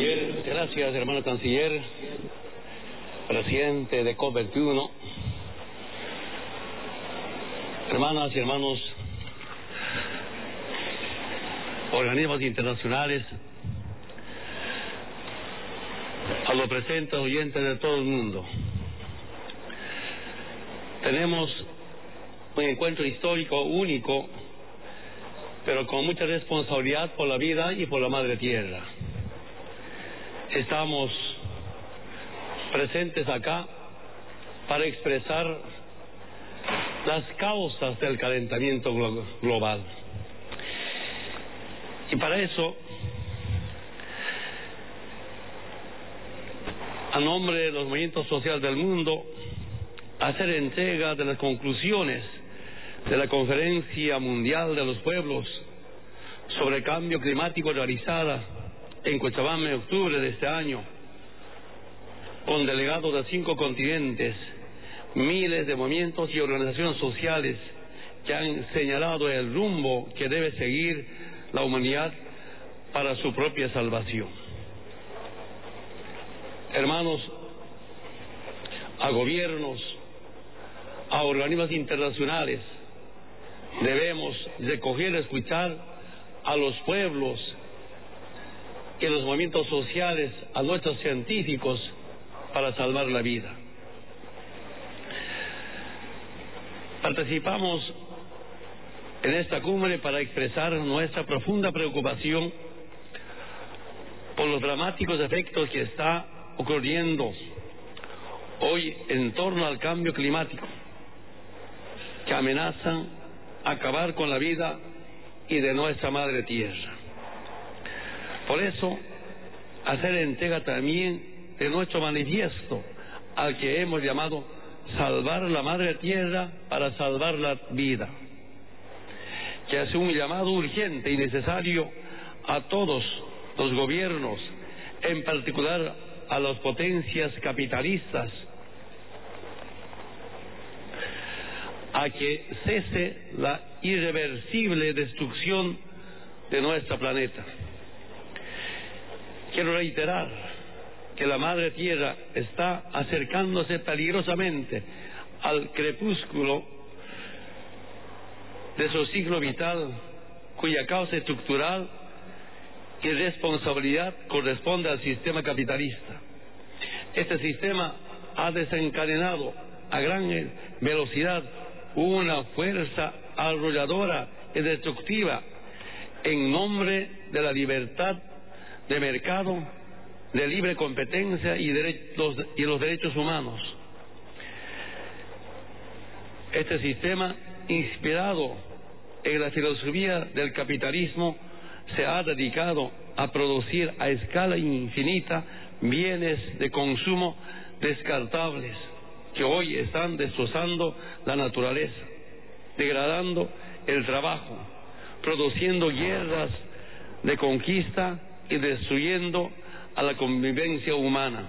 Canciller, gracias, hermano canciller, presidente de COP21, hermanas y hermanos, organismos internacionales, a los presentes oyentes de todo el mundo. Tenemos un encuentro histórico único, pero con mucha responsabilidad por la vida y por la madre tierra. Estamos presentes acá para expresar las causas del calentamiento global. Y para eso, a nombre de los movimientos sociales del mundo, hacer entrega de las conclusiones de la Conferencia Mundial de los Pueblos sobre el Cambio Climático realizada en Cochabamba en octubre de este año, con delegados de cinco continentes, miles de movimientos y organizaciones sociales que han señalado el rumbo que debe seguir la humanidad para su propia salvación. Hermanos, a gobiernos, a organismos internacionales, debemos recoger y escuchar a los pueblos y los movimientos sociales, a nuestros científicos, para salvar la vida. Participamos en esta cumbre para expresar nuestra profunda preocupación por los dramáticos efectos que está ocurriendo hoy en torno al cambio climático, que amenazan acabar con la vida y de nuestra madre tierra. Por eso, hacer entrega también de nuestro manifiesto al que hemos llamado salvar la madre tierra para salvar la vida, que hace un llamado urgente y necesario a todos los gobiernos, en particular a las potencias capitalistas, a que cese la irreversible destrucción de nuestro planeta. Quiero reiterar que la Madre Tierra está acercándose peligrosamente al crepúsculo de su ciclo vital, cuya causa estructural y responsabilidad corresponde al sistema capitalista. Este sistema ha desencadenado a gran velocidad una fuerza arrolladora y destructiva en nombre de la libertad de mercado, de libre competencia y, los derechos humanos. Este sistema, inspirado en la filosofía del capitalismo, se ha dedicado a producir a escala infinita bienes de consumo descartables que hoy están destrozando la naturaleza, degradando el trabajo, produciendo guerras de conquista y destruyendo a la convivencia humana.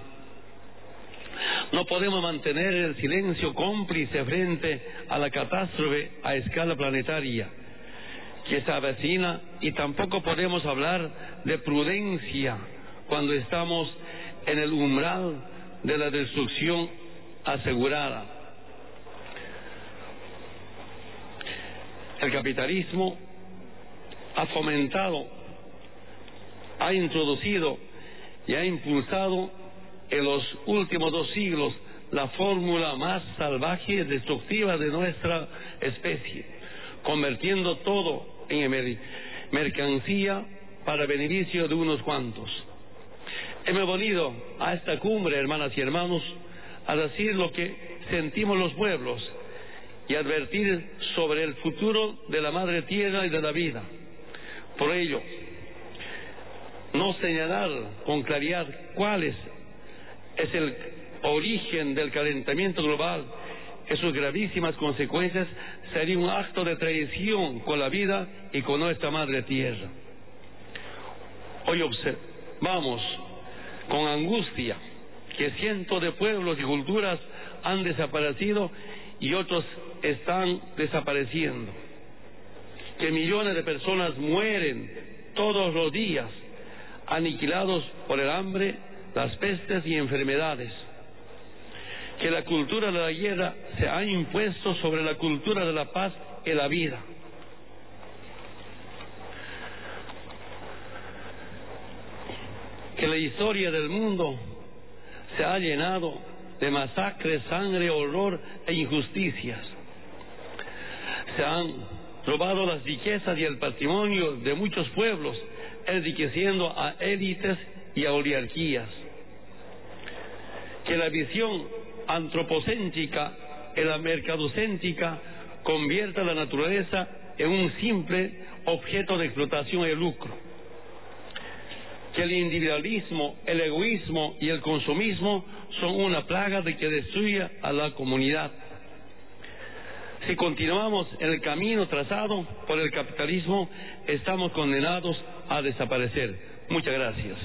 No podemos mantener el silencio cómplice frente a la catástrofe a escala planetaria que se avecina y tampoco podemos hablar de prudencia cuando estamos en el umbral de la destrucción asegurada. El capitalismo ha fomentado, ha introducido y ha impulsado en los últimos dos siglos la fórmula más salvaje y destructiva de nuestra especie, convirtiendo todo en mercancía para beneficio de unos cuantos. Hemos venido a esta cumbre, hermanas y hermanos, a decir lo que sentimos los pueblos y advertir sobre el futuro de la madre tierra y de la vida. Por ello, no señalar con claridad cuál es, el origen del calentamiento global y sus gravísimas consecuencias sería un acto de traición con la vida y con nuestra madre tierra. Hoy observamos con angustia que cientos de pueblos y culturas han desaparecido y otros están desapareciendo, que millones de personas mueren todos los días aniquilados por el hambre, las pestes y enfermedades. Que la cultura de la guerra se ha impuesto sobre la cultura de la paz y la vida. Que la historia del mundo se ha llenado de masacres, sangre, horror e injusticias. Se han robado las riquezas y el patrimonio de muchos pueblos, enriqueciendo a élites y a oligarquías. Que la visión antropocéntrica y la mercadocéntrica convierta la naturaleza en un simple objeto de explotación y lucro. Que el individualismo, el egoísmo y el consumismo son una plaga de que destruye a la comunidad. Si continuamos el camino trazado por el capitalismo, estamos condenados a desaparecer. Muchas gracias.